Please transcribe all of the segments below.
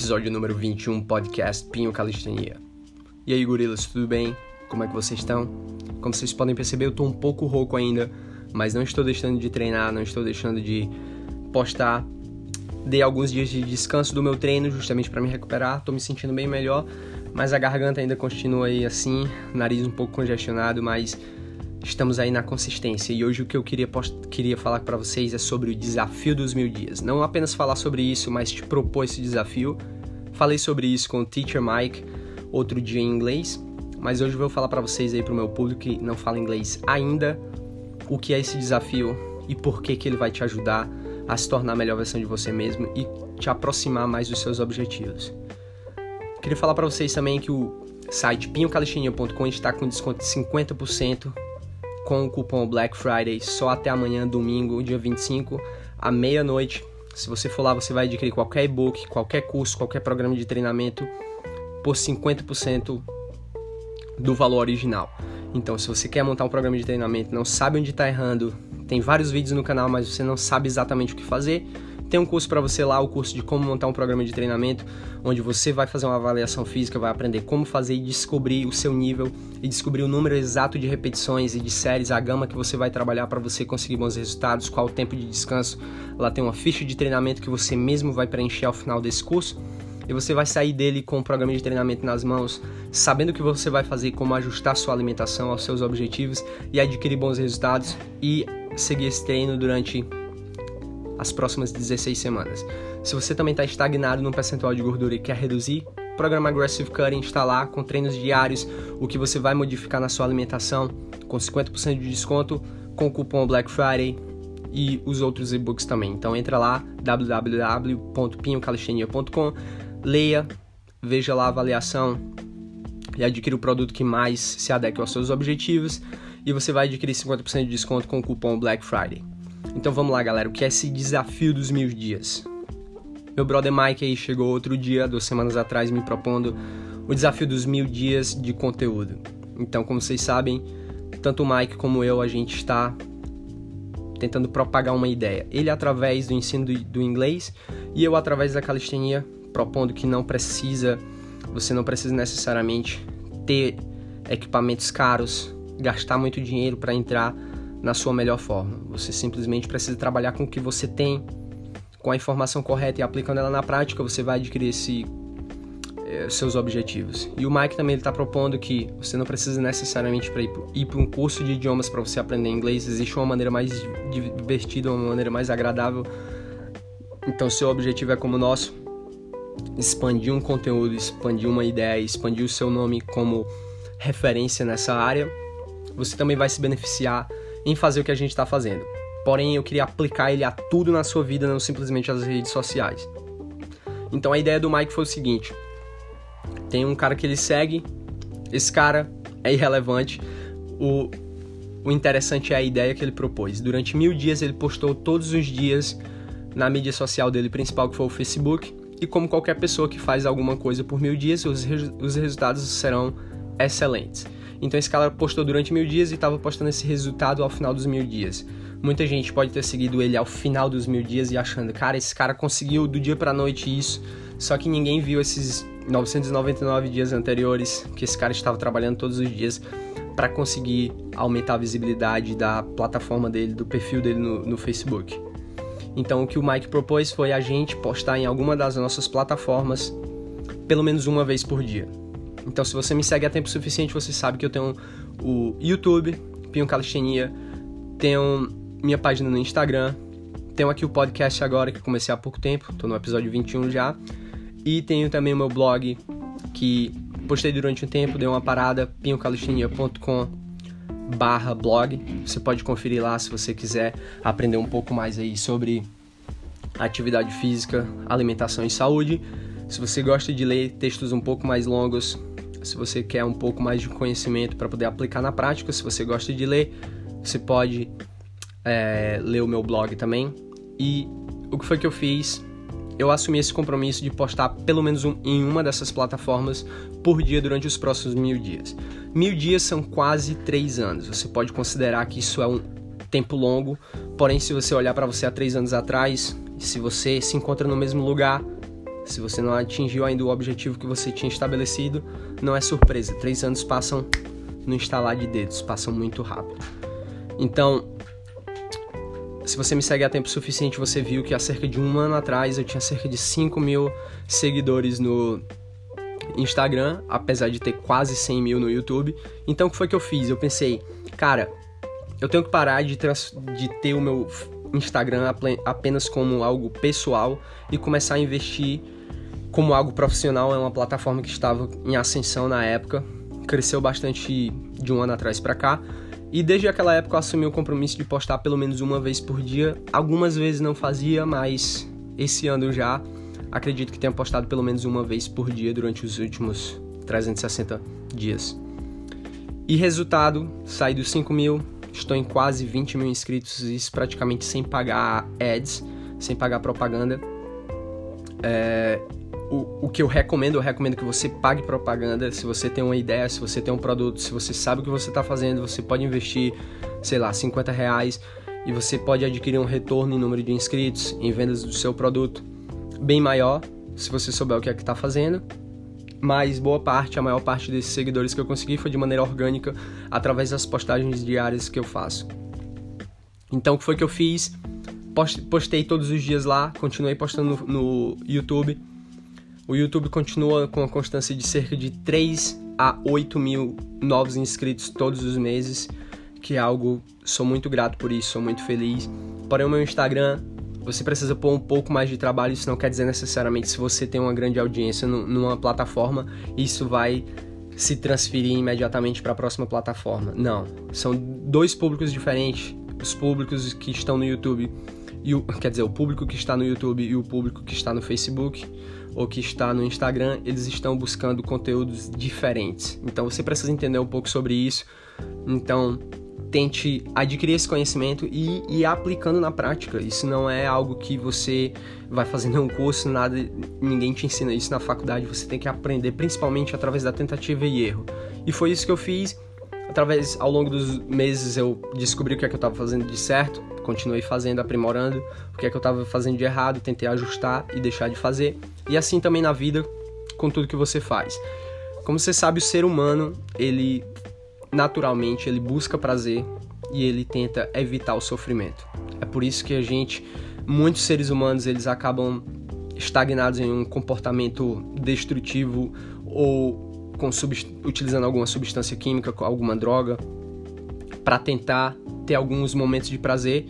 episódio número 21, podcast Pinho Calistenia. E aí, gorilas, tudo bem? Como é que vocês estão? Como vocês podem perceber, eu tô um pouco rouco ainda, mas não estou deixando de treinar, não estou deixando de postar. Dei alguns dias de descanso do meu treino justamente para me recuperar, tô me sentindo bem melhor, mas a garganta ainda continua aí assim, nariz um pouco congestionado, mas estamos aí na consistência. E hoje o que eu queria, queria falar para vocês é sobre o desafio dos mil dias. Não apenas falar sobre isso, mas te propor esse desafio. Falei sobre isso com o Teacher Mike outro dia em inglês, mas hoje eu vou falar para vocês aí pro meu público que não fala inglês ainda, o que é esse desafio e por que que ele vai te ajudar a se tornar a melhor versão de você mesmo e te aproximar mais dos seus objetivos. Queria falar para vocês também que o site pinhocalixinha.com está com desconto de 50% com o cupom Black Friday só até amanhã, domingo, dia 25, à meia-noite. Se você for lá, você vai adquirir qualquer e-book, qualquer curso, qualquer programa de treinamento por 50% do valor original. Então, se você quer montar um programa de treinamento, não sabe onde está errando, tem vários vídeos no canal, mas você não sabe exatamente o que fazer, tem um curso para você lá, o curso de como montar um programa de treinamento, onde você vai fazer uma avaliação física, vai aprender como fazer e descobrir o seu nível e descobrir o número exato de repetições e de séries, a gama que você vai trabalhar para você conseguir bons resultados, qual o tempo de descanso. Lá tem uma ficha de treinamento que você mesmo vai preencher ao final desse curso e você vai sair dele com o programa de treinamento nas mãos, sabendo o que você vai fazer, como ajustar sua alimentação aos seus objetivos e adquirir bons resultados e seguir esse treino durante as próximas 16 semanas. Se você também está estagnado no percentual de gordura e quer reduzir, o programa Aggressive Cutting está lá com treinos diários, o que você vai modificar na sua alimentação com 50% de desconto com o cupom Black Friday e os outros e-books também. Então entra lá www.pinhocalistenia.com, leia, veja lá a avaliação e adquira o produto que mais se adequa aos seus objetivos e você vai adquirir 50% de desconto com o cupom Black Friday. Então vamos lá, galera, o que é esse desafio dos mil dias? Meu brother Mike aí chegou outro dia, duas semanas atrás, me propondo o desafio dos mil dias de conteúdo. Então, como vocês sabem, tanto o Mike como eu, a gente está tentando propagar uma ideia. Ele através do ensino do, do inglês e eu através da calistenia, propondo que não precisa, você não precisa necessariamente ter equipamentos caros, gastar muito dinheiro para entrar na sua melhor forma. Você simplesmente precisa trabalhar com o que você tem, com a informação correta e aplicando ela na prática, você vai adquirir esse, eh, seus objetivos. E o Mike também está propondo que você não precisa necessariamente para ir para um curso de idiomas para você aprender inglês. Existe uma maneira mais divertida, uma maneira mais agradável. Então, seu objetivo é como o nosso, expandir um conteúdo, expandir uma ideia, expandir o seu nome como referência nessa área. Você também vai se beneficiar em fazer o que a gente está fazendo. Porém, eu queria aplicar ele a tudo na sua vida, não simplesmente às redes sociais. Então a ideia do Mike foi o seguinte: tem um cara que ele segue, esse cara é irrelevante. O, o interessante é a ideia que ele propôs. Durante mil dias ele postou todos os dias na mídia social dele principal, que foi o Facebook. E como qualquer pessoa que faz alguma coisa por mil dias, os, os resultados serão excelentes. Então esse cara postou durante mil dias e estava postando esse resultado ao final dos mil dias. Muita gente pode ter seguido ele ao final dos mil dias e achando, cara, esse cara conseguiu do dia para noite isso. Só que ninguém viu esses 999 dias anteriores que esse cara estava trabalhando todos os dias para conseguir aumentar a visibilidade da plataforma dele, do perfil dele no, no Facebook. Então o que o Mike propôs foi a gente postar em alguma das nossas plataformas pelo menos uma vez por dia. Então, se você me segue há tempo suficiente, você sabe que eu tenho o YouTube, Pinho Calistenia, tenho minha página no Instagram, tenho aqui o podcast agora que comecei há pouco tempo, tô no episódio 21 já, e tenho também o meu blog que postei durante um tempo, deu uma parada, pinhocalistenia.com barra blog. Você pode conferir lá se você quiser aprender um pouco mais aí sobre atividade física, alimentação e saúde. Se você gosta de ler textos um pouco mais longos, se você quer um pouco mais de conhecimento para poder aplicar na prática, se você gosta de ler, você pode é, ler o meu blog também. E o que foi que eu fiz? Eu assumi esse compromisso de postar pelo menos um, em uma dessas plataformas por dia durante os próximos mil dias. Mil dias são quase três anos. Você pode considerar que isso é um tempo longo, porém, se você olhar para você há três anos atrás, se você se encontra no mesmo lugar, Se você não atingiu ainda o objetivo que você tinha estabelecido, não é surpresa. Três anos passam no instalar de dedos, passam muito rápido. Então, se você me segue há tempo suficiente, você viu que há cerca de um ano atrás eu tinha cerca de 5 mil seguidores no Instagram, apesar de ter quase 100 mil no YouTube. Então, o que foi que eu fiz? Eu pensei, cara, eu tenho que parar de, de ter o meu Instagram apenas como algo pessoal e começar a investir como algo profissional. É uma plataforma que estava em ascensão na época, cresceu bastante de um ano atrás para cá. E desde aquela época eu assumi o compromisso de postar pelo menos uma vez por dia. Algumas vezes não fazia, mas esse ano já acredito que tenha postado pelo menos uma vez por dia durante os últimos 360 dias. E resultado, saí dos 5 mil, estou em quase 20 mil inscritos, isso praticamente sem pagar ads, sem pagar propaganda. É, o, o que eu recomendo, eu recomendo que você pague propaganda. Se você tem uma ideia, se você tem um produto, se você sabe o que você está fazendo, você pode investir, sei lá, 50 reais e você pode adquirir um retorno em número de inscritos, em vendas do seu produto bem maior, se você souber o que é que está fazendo. Mas boa parte, a maior parte desses seguidores que eu consegui foi de maneira orgânica, através das postagens diárias que eu faço. Então, o que foi que eu fiz? Postei todos os dias lá, continuei postando no, no YouTube o YouTube continua com a constância de cerca de 3 a 8 mil novos inscritos todos os meses, que é algo, sou muito grato por isso, sou muito feliz. Porém, o meu Instagram, você precisa pôr um pouco mais de trabalho, isso não quer dizer necessariamente se você tem uma grande audiência numa plataforma, isso vai se transferir imediatamente para a próxima plataforma. Não, são dois públicos diferentes. Os públicos que estão no YouTube e o, quer dizer, o público que está no YouTube e o público que está no Facebook ou que está no Instagram, eles estão buscando conteúdos diferentes. Então você precisa entender um pouco sobre isso. Então tente adquirir esse conhecimento e ir aplicando na prática. Isso não é algo que você vai fazendo um curso, nada, ninguém te ensina isso na faculdade. Você tem que aprender, principalmente através da tentativa e erro. E foi isso que eu fiz. Através, ao longo dos meses, eu descobri o que é que eu estava fazendo de certo, continuei fazendo, aprimorando, o que é que eu estava fazendo de errado, tentei ajustar e deixar de fazer. E assim também na vida, com tudo que você faz. Como você sabe, o ser humano, ele naturalmente, ele busca prazer e ele tenta evitar o sofrimento. É por isso que a gente, muitos seres humanos, eles acabam estagnados em um comportamento destrutivo ou com utilizando alguma substância química, alguma droga, para tentar ter alguns momentos de prazer.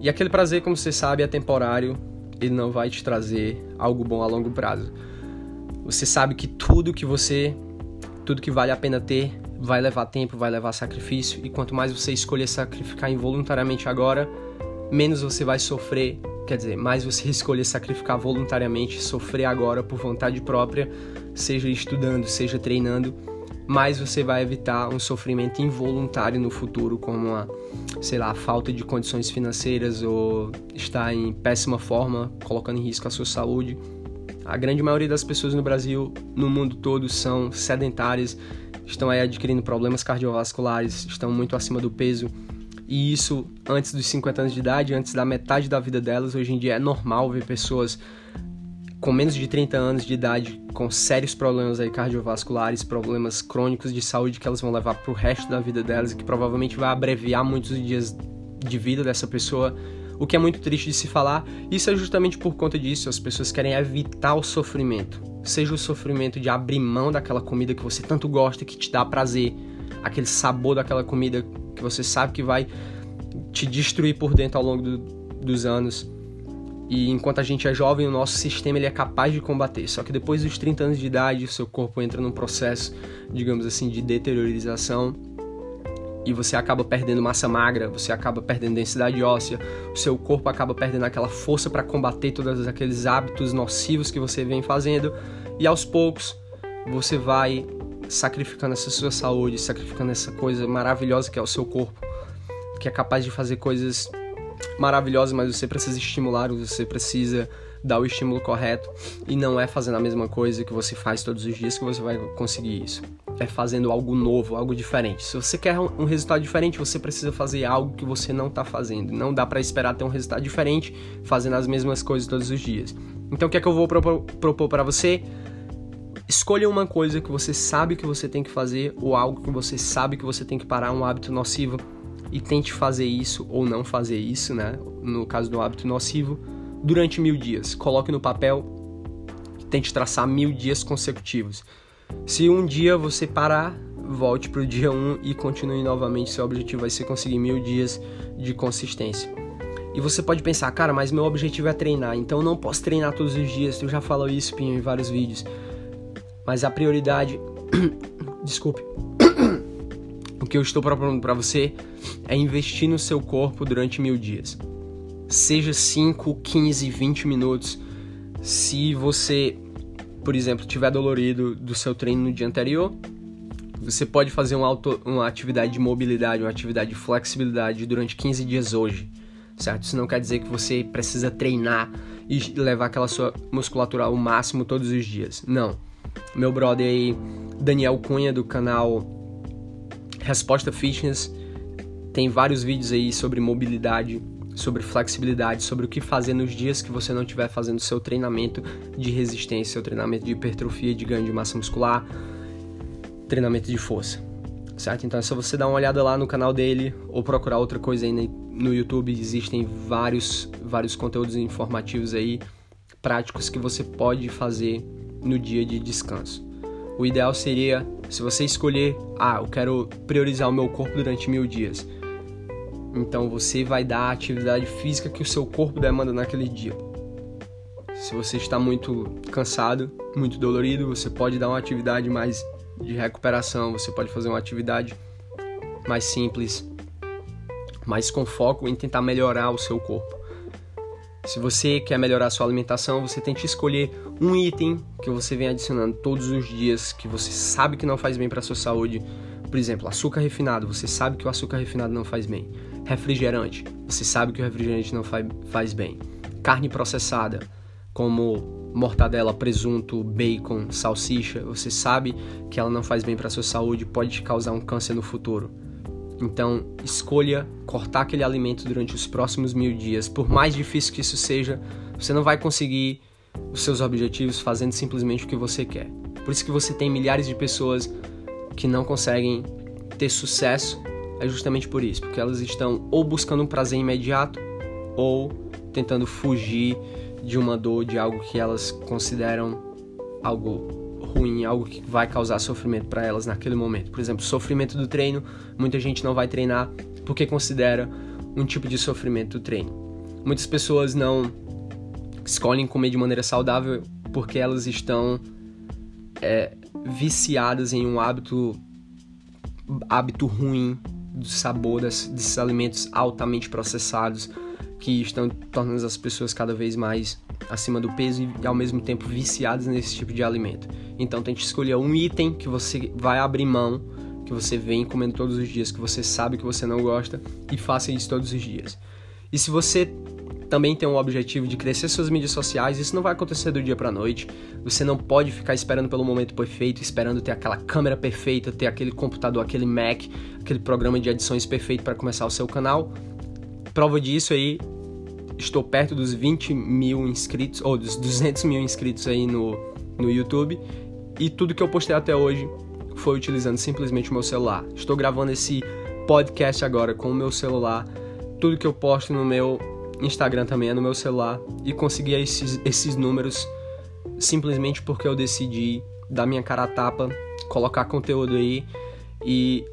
E aquele prazer, como você sabe, é temporário, ele não vai te trazer algo bom a longo prazo. Você sabe que tudo que você, tudo que vale a pena ter, vai levar tempo, vai levar sacrifício, e quanto mais você escolher sacrificar involuntariamente agora, menos você vai sofrer, quer dizer, mais você escolher sacrificar voluntariamente, sofrer agora por vontade própria, seja estudando, seja treinando, mais você vai evitar um sofrimento involuntário no futuro, como a, sei lá, falta de condições financeiras ou estar em péssima forma, colocando em risco a sua saúde. A grande maioria das pessoas no Brasil, no mundo todo, são sedentárias, estão aí adquirindo problemas cardiovasculares, estão muito acima do peso. E isso antes dos 50 anos de idade, antes da metade da vida delas. Hoje em dia é normal ver pessoas com menos de 30 anos de idade com sérios problemas aí cardiovasculares, problemas crônicos de saúde que elas vão levar pro resto da vida delas e que provavelmente vai abreviar muitos dias de vida dessa pessoa, o que é muito triste de se falar. Isso é justamente por conta disso, as pessoas querem evitar o sofrimento. Seja o sofrimento de abrir mão daquela comida que você tanto gosta, que te dá prazer, aquele sabor daquela comida que você sabe que vai te destruir por dentro ao longo do, dos anos. E enquanto a gente é jovem, o nosso sistema ele é capaz de combater. Só que depois dos 30 anos de idade, o seu corpo entra num processo, digamos assim, de deteriorização. E você acaba perdendo massa magra, você acaba perdendo densidade óssea, o seu corpo acaba perdendo aquela força para combater todos aqueles hábitos nocivos que você vem fazendo. E aos poucos você vai sacrificando essa sua saúde, sacrificando essa coisa maravilhosa que é o seu corpo, que é capaz de fazer coisas maravilhosa, mas você precisa estimular, você precisa dar o estímulo correto e não é fazendo a mesma coisa que você faz todos os dias que você vai conseguir isso. é fazendo algo novo, algo diferente. Se você quer um resultado diferente, você precisa fazer algo que você não está fazendo. Não dá para esperar ter um resultado diferente fazendo as mesmas coisas todos os dias. Então, o que é que eu vou propor para você? Escolha uma coisa que você sabe que você tem que fazer ou algo que você sabe que você tem que parar, um hábito nocivo, e tente fazer isso ou não fazer isso, né? No caso do hábito nocivo, durante mil dias. Coloque no papel e tente traçar mil dias consecutivos. Se um dia você parar, volte para o dia 1 um e continue novamente. Seu objetivo vai ser conseguir mil dias de consistência. E você pode pensar, cara, mas meu objetivo é treinar, então eu não posso treinar todos os dias. Tu já falou isso, Pinho, em vários vídeos. Mas a prioridade. Desculpe. o que eu estou propondo para você é investir no seu corpo durante mil dias. Seja 5, 15, 20 minutos. Se você por exemplo, tiver dolorido do seu treino no dia anterior, você pode fazer uma, auto, uma atividade de mobilidade, uma atividade de flexibilidade durante 15 dias hoje, certo? Isso não quer dizer que você precisa treinar e levar aquela sua musculatura ao máximo todos os dias. Não. Meu brother aí, Daniel Cunha, do canal Resposta Fitness, tem vários vídeos aí sobre mobilidade sobre flexibilidade, sobre o que fazer nos dias que você não estiver fazendo seu treinamento de resistência, seu treinamento de hipertrofia, de ganho de massa muscular, treinamento de força. Certo? Então é só você dar uma olhada lá no canal dele ou procurar outra coisa aí no YouTube. Existem vários, vários conteúdos informativos aí, práticos que você pode fazer no dia de descanso. O ideal seria, se você escolher, ah, eu quero priorizar o meu corpo durante mil dias então você vai dar a atividade física que o seu corpo demanda naquele dia. Se você está muito cansado, muito dolorido, você pode dar uma atividade mais de recuperação, você pode fazer uma atividade mais simples, mais com foco em tentar melhorar o seu corpo. Se você quer melhorar sua alimentação, você tem que escolher um item que você vem adicionando todos os dias que você sabe que não faz bem para sua saúde. Por exemplo, açúcar refinado, você sabe que o açúcar refinado não faz bem. Refrigerante. Você sabe que o refrigerante não faz, faz bem. Carne processada, como mortadela, presunto, bacon, salsicha, você sabe que ela não faz bem para sua saúde, pode te causar um câncer no futuro. Então, escolha cortar aquele alimento durante os próximos mil dias. Por mais difícil que isso seja, você não vai conseguir os seus objetivos fazendo simplesmente o que você quer. Por isso que você tem milhares de pessoas que não conseguem ter sucesso é justamente por isso, porque elas estão ou buscando um prazer imediato ou tentando fugir de uma dor, de algo que elas consideram algo ruim, algo que vai causar sofrimento para elas naquele momento. Por exemplo, sofrimento do treino, muita gente não vai treinar porque considera um tipo de sofrimento do treino. Muitas pessoas não escolhem comer de maneira saudável porque elas estão é, viciadas em um hábito hábito ruim do sabor das, desses alimentos altamente processados que estão tornando as pessoas cada vez mais acima do peso e ao mesmo tempo viciadas nesse tipo de alimento. Então tente escolher um item que você vai abrir mão, que você vem comendo todos os dias, que você sabe que você não gosta e faça isso todos os dias. E se você também tem um objetivo de crescer suas mídias sociais, isso não vai acontecer do dia para noite. Você não pode ficar esperando pelo momento perfeito, esperando ter aquela câmera perfeita, ter aquele computador, aquele Mac, aquele programa de edições perfeito para começar o seu canal. Prova disso aí, estou perto dos 20 mil inscritos, ou dos 200 mil inscritos aí no, no YouTube. E tudo que eu postei até hoje foi utilizando simplesmente o meu celular. Estou gravando esse podcast agora com o meu celular. Tudo que eu posto no meu Instagram também é no meu celular e consegui esses, esses números simplesmente porque eu decidi dar minha cara a tapa, colocar conteúdo aí e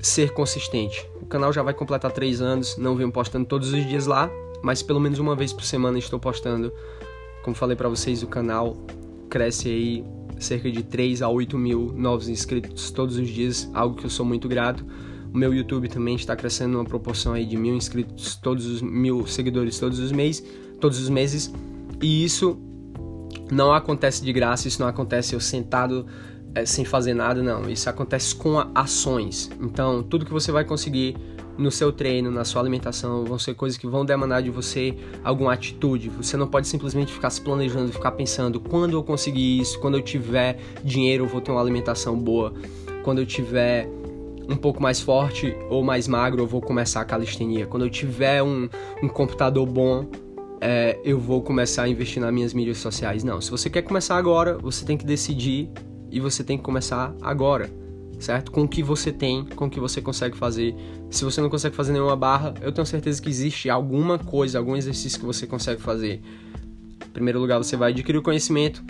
ser consistente. O canal já vai completar três anos, não venho postando todos os dias lá, mas pelo menos uma vez por semana estou postando. Como falei para vocês, o canal cresce aí cerca de 3 a 8 mil novos inscritos todos os dias, algo que eu sou muito grato. O meu YouTube também está crescendo uma proporção aí de mil inscritos, todos os mil seguidores todos os meses, todos os meses. E isso não acontece de graça, isso não acontece eu sentado é, sem fazer nada, não. Isso acontece com ações. Então, tudo que você vai conseguir no seu treino, na sua alimentação, vão ser coisas que vão demandar de você alguma atitude. Você não pode simplesmente ficar se planejando, ficar pensando quando eu conseguir isso, quando eu tiver dinheiro, eu vou ter uma alimentação boa Quando eu tiver um pouco mais forte ou mais magro, eu vou começar a calistenia. Quando eu tiver um, um computador bom, é, eu vou começar a investir nas minhas mídias sociais. Não, se você quer começar agora, você tem que decidir e você tem que começar agora, certo? Com o que você tem, com o que você consegue fazer. Se você não consegue fazer nenhuma barra, eu tenho certeza que existe alguma coisa, algum exercício que você consegue fazer. Em primeiro lugar, você vai adquirir o conhecimento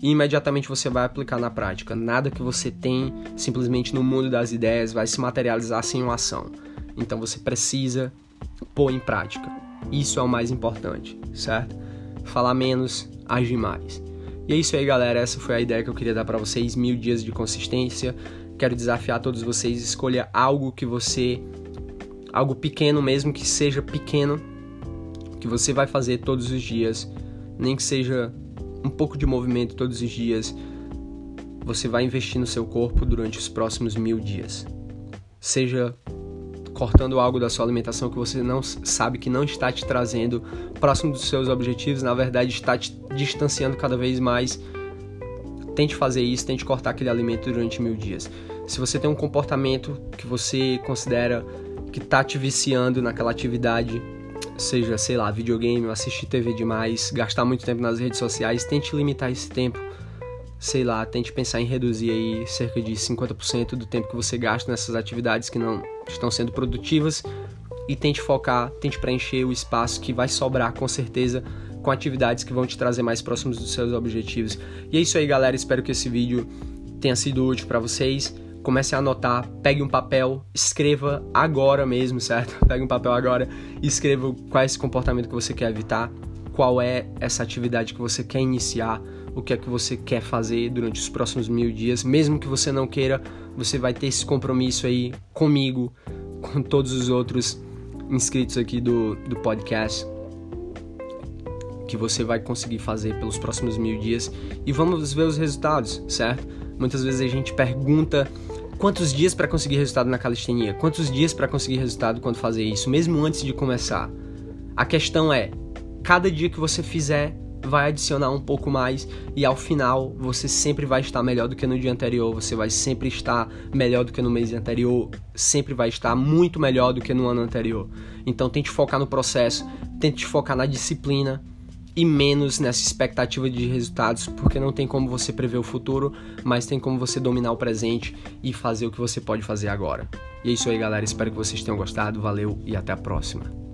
e imediatamente você vai aplicar na prática. Nada que você tem simplesmente no mundo das ideias vai se materializar sem uma ação. Então você precisa pôr em prática. Isso é o mais importante, certo? Falar menos, agir mais. E é isso aí, galera. Essa foi a ideia que eu queria dar para vocês. Mil dias de consistência. Quero desafiar todos vocês. Escolha algo que você. Algo pequeno mesmo, que seja pequeno. Que você vai fazer todos os dias. Nem que seja um pouco de movimento todos os dias. Você vai investir no seu corpo durante os próximos mil dias. Seja cortando algo da sua alimentação que você não sabe que não está te trazendo próximo dos seus objetivos, na verdade está te distanciando cada vez mais. Tente fazer isso, tente cortar aquele alimento durante mil dias. Se você tem um comportamento que você considera que está te viciando naquela atividade, seja, sei lá, videogame, assistir TV demais, gastar muito tempo nas redes sociais, tente limitar esse tempo sei lá, tente pensar em reduzir aí cerca de 50% do tempo que você gasta nessas atividades que não estão sendo produtivas e tente focar, tente preencher o espaço que vai sobrar com certeza com atividades que vão te trazer mais próximos dos seus objetivos. E é isso aí, galera, espero que esse vídeo tenha sido útil para vocês. Comece a anotar, pegue um papel, escreva agora mesmo, certo? Pegue um papel agora e escreva qual é esse comportamento que você quer evitar, qual é essa atividade que você quer iniciar o que é que você quer fazer durante os próximos mil dias. Mesmo que você não queira, você vai ter esse compromisso aí comigo, com todos os outros inscritos aqui do, do podcast que você vai conseguir fazer pelos próximos mil dias e vamos ver os resultados, certo? Muitas vezes a gente pergunta quantos dias para conseguir resultado na calistenia, quantos dias para conseguir resultado quando fazer isso, mesmo antes de começar. A questão é, cada dia que você fizer vai adicionar um pouco mais e ao final você sempre vai estar melhor do que no dia anterior, você vai sempre estar melhor do que no mês anterior, sempre vai estar muito melhor do que no ano anterior. Então tente focar no processo, tente focar na disciplina e menos nessa expectativa de resultados, porque não tem como você prever o futuro, mas tem como você dominar o presente e fazer o que você pode fazer agora. E é isso aí, galera. Espero que vocês tenham gostado. Valeu e até a próxima.